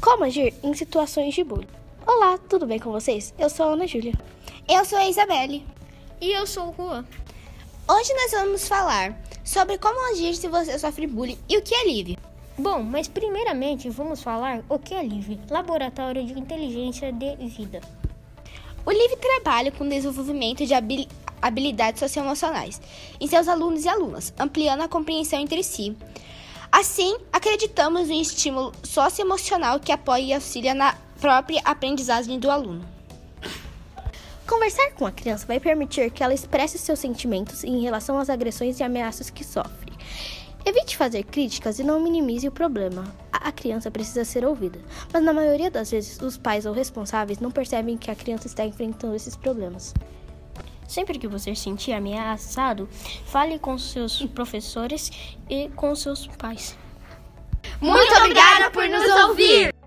Como agir em situações de bullying? Olá, tudo bem com vocês? Eu sou a Ana Júlia. Eu sou a Isabelle. E eu sou o Juan. Hoje nós vamos falar sobre como agir se você sofre bullying e o que é LIVE. Bom, mas primeiramente vamos falar o que é LIVE, Laboratório de Inteligência de Vida. O LIVE trabalha com o desenvolvimento de habilidades socioemocionais em seus alunos e alunas, ampliando a compreensão entre si. Assim, acreditamos no estímulo socioemocional que apoia e auxilia na própria aprendizagem do aluno. Conversar com a criança vai permitir que ela expresse seus sentimentos em relação às agressões e ameaças que sofre. Evite fazer críticas e não minimize o problema. A criança precisa ser ouvida, mas na maioria das vezes os pais ou responsáveis não percebem que a criança está enfrentando esses problemas. Sempre que você se sentir ameaçado, fale com seus professores e com seus pais. Muito obrigada por nos ouvir!